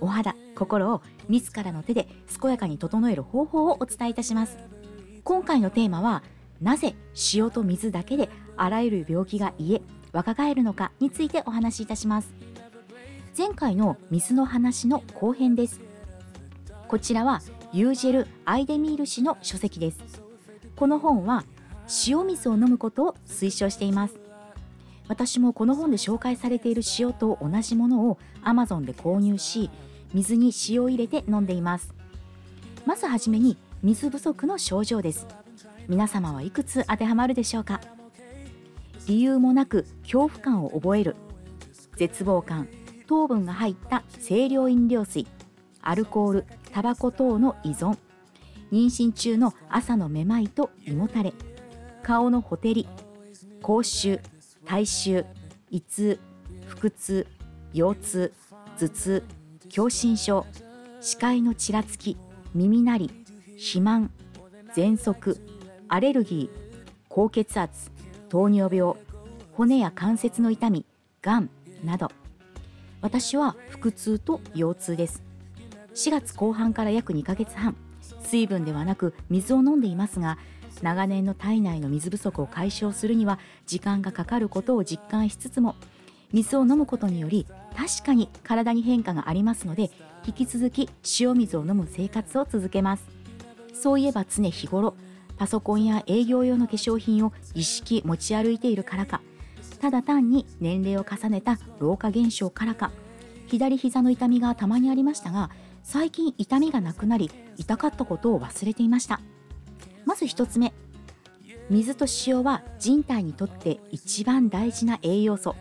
お肌心を自らの手で健やかに整える方法をお伝えいたします。今回のテーマはなぜ塩と水だけであらゆる病気が癒え若返るのかについてお話しいたします。前回の水の話の後編です。こちらはユージェル・アイデミール氏の書籍です。この本は塩水を飲むことを推奨しています。私もこの本で紹介されている塩と同じものを Amazon で購入し水に塩を入れて飲んでいます。まずはじめに水不足の症状です。皆様はいくつ当てはまるでしょうか？理由もなく恐怖感を覚える。絶望感糖分が入った清涼飲料水アルコールタバコ等の依存妊娠中の朝のめまいと胃もたれ顔のほてり口臭体臭胃痛腹痛腰痛頭痛狭心症視界のちらつき耳鳴り肥満喘息アレルギー高血圧糖尿病骨や関節の痛みがんなど。私は腹痛と腰痛です。4月後半から約2ヶ月半水分ではなく水を飲んでいますが長年の体内の水不足を解消するには時間がかかることを実感しつつも水を飲むことにより確かに体に変化がありますので引き続き塩水を飲む生活を続けます。そういえば常日頃パソコンや営業用の化粧品を意識持ち歩いているからかただ単に年齢を重ねた老化現象からか左膝の痛みがたまにありましたが最近痛みがなくなり痛かったことを忘れていました。まず1つ目水と塩は人体にとって一番大事な栄養素。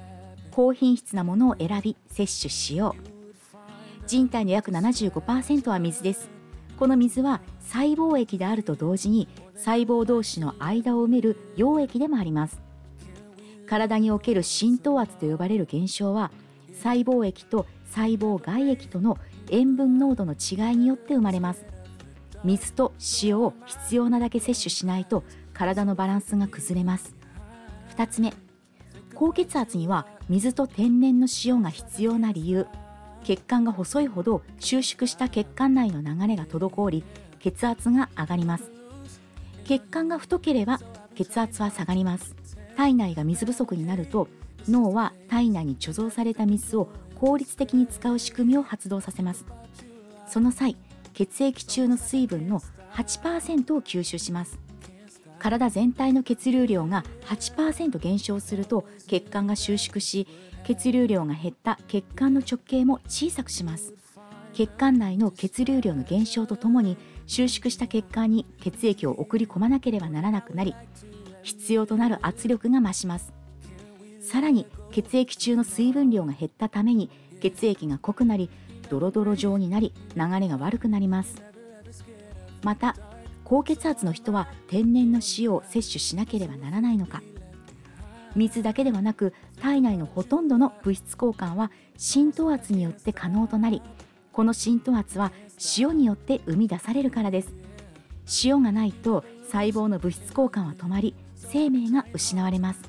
高品質なものを選び摂取しよう。人体の約75%は水です。この水は細胞液であると同時に細胞同士の間を埋める溶液でもあります。体における浸透圧と呼ばれる現象は細胞液と細胞外液との塩分濃度の違いによって生まれます。水と塩を必要なだけ摂取しないと体のバランスが崩れます。2つ目高血圧には水と天然の塩が必要な理由。血管が細いほど収縮した血管内の流れが滞り血圧が上がります。血管が太ければ血圧は下がります。体内が水不足になると脳は体内に貯蔵された水を効率的に使う仕組みを発動させます。その際血液中の水分の8%を吸収します。体全体の血流量が8%減少すると血管が収縮し血流量が減った血管の直径も小さくします。血管内の血流量の減少とともに収縮した血管に血液を送り込まなければならなくなり必要となる圧力が増します。さらに血液中の水分量が減ったために血液が濃くなりドロドロ状になり流れが悪くなります。また高血圧の人は天然の塩を摂取しなければならないのか。水だけではなく体内のほとんどの物質交換は浸透圧によって可能となりこの浸透圧は塩によって生み出されるからです。塩がないと細胞の物質交換は止まり生命が失われます。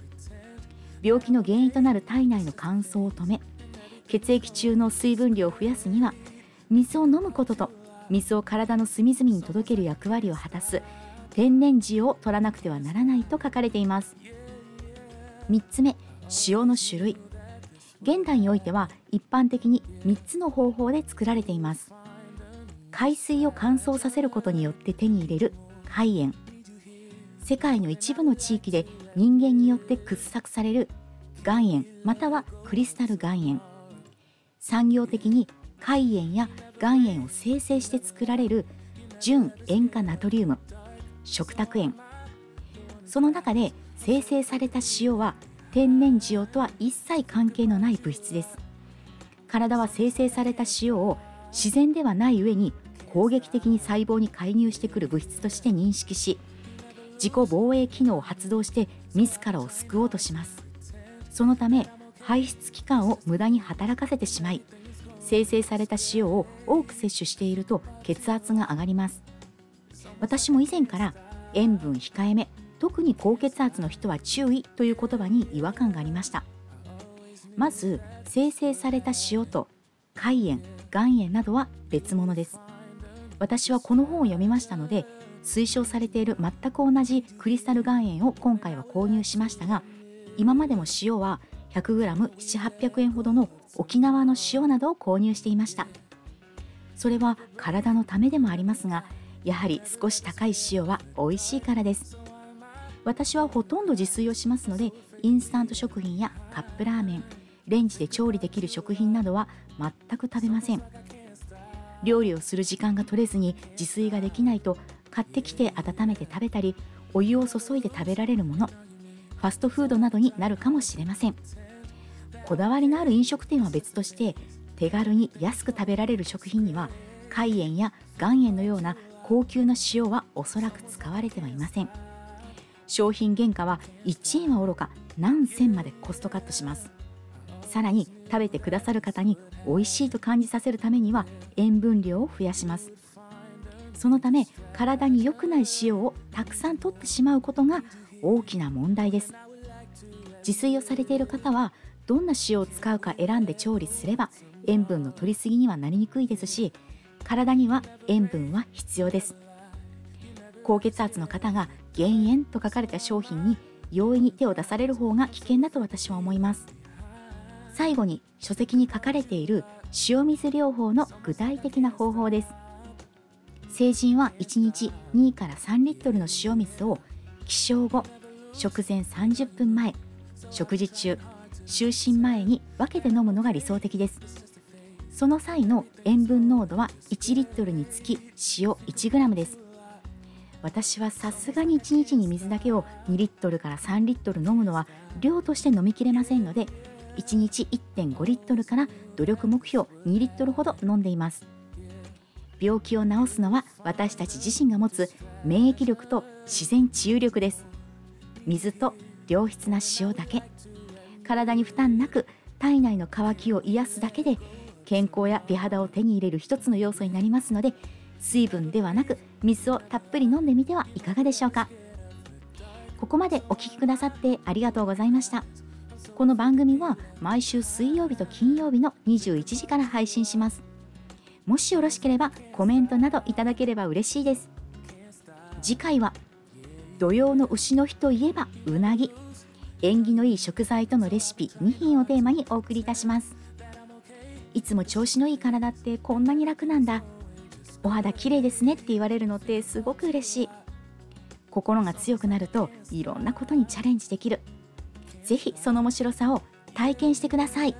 病気の原因となる体内の乾燥を止め血液中の水分量を増やすには水を飲むことと水を体の隅々に届ける役割を果たす天然塩を取らなくてはならないと書かれています。3つ目塩の種類。現代においては一般的に3つの方法で作られています。海水を乾燥させることによって手に入れる海塩。世界の一部の地域で人間によって掘削される岩塩またはクリスタル岩塩。産業的に海塩や岩塩を生成して作られる純塩化ナトリウム。食卓塩。その中で生成された塩は天然塩とは一切関係のない物質です。体は生成された塩を自然ではない上に攻撃的に細胞に介入してくる物質として認識し自己防衛機能を発動して自らを救おうとします。そのため排出器官を無駄に働かせてしまい生成された塩を多く摂取していると血圧が上がります。私も以前から塩分控えめ特に高血圧の人は注意という言葉に違和感がありました。まず生成された塩と肝炎岩塩などは別物です。私はこの本を読みましたので推奨されている全く同じクリスタル岩塩を今回は購入しましたが今までも塩は 100g7800 円ほどの沖縄の塩などを購入していました。それは体のためでもありますがやはり少し高い塩は美味しいからです。私はほとんど自炊をしますのでインスタント食品やカップラーメンレンジで調理できる食品などは全く食べません。料理をする時間が取れずに自炊ができないと買ってきて温めて食べたりお湯を注いで食べられるものファストフードなどになるかもしれません。こだわりのある飲食店は別として手軽に安く食べられる食品には海塩や岩塩のような高級な塩はおそらく使われてはいません。商品原価は1円はおろか何銭までコストカットします。さらに食べてくださる方に美味しいと感じさせるためには塩分量を増やします。そのため体に良くない塩をたくさん取ってしまうことが大きな問題です。自炊をされている方はどんな塩を使うか選んで調理すれば塩分の取りすぎにはなりにくいですし体には塩分は必要です。高血圧の方が減塩と書かれた商品に容易に手を出される方が危険だと私は思います。最後に書籍に書かれている塩水療法の具体的な方法です。成人は1日2から3リットルの塩水を起床後食前30分前食事中就寝前に分けて飲むのが理想的です。その際の塩分濃度は1リットルにつき塩 1g です。私はさすがに1日に水だけを2リットルから3リットル飲むのは量として飲みきれませんので1日1.5リットルから努力目標2リットルほど飲んでいます。病気を治すのは私たち自身が持つ免疫力と自然治癒力です。水と良質な塩だけ。体に負担なく体内の渇きを癒すだけで健康や美肌を手に入れる一つの要素になりますので水分ではなく水をたっぷり飲んでみてはいかがでしょうか。ここまでお聴きくださってありがとうございました。この番組は毎週水曜日と金曜日の21時から配信します。もしよろしければコメントなどいただければ嬉しいです。次回は土曜の牛の日といえばうなぎ。縁起のいい食材とのレシピ2品をテーマにお送りいたします。いつも調子のいい体ってこんなに楽なんだ。お肌綺麗ですねって言われるのってすごく嬉しい。心が強くなるといろんなことにチャレンジできる。ぜひその面白さを体験してください。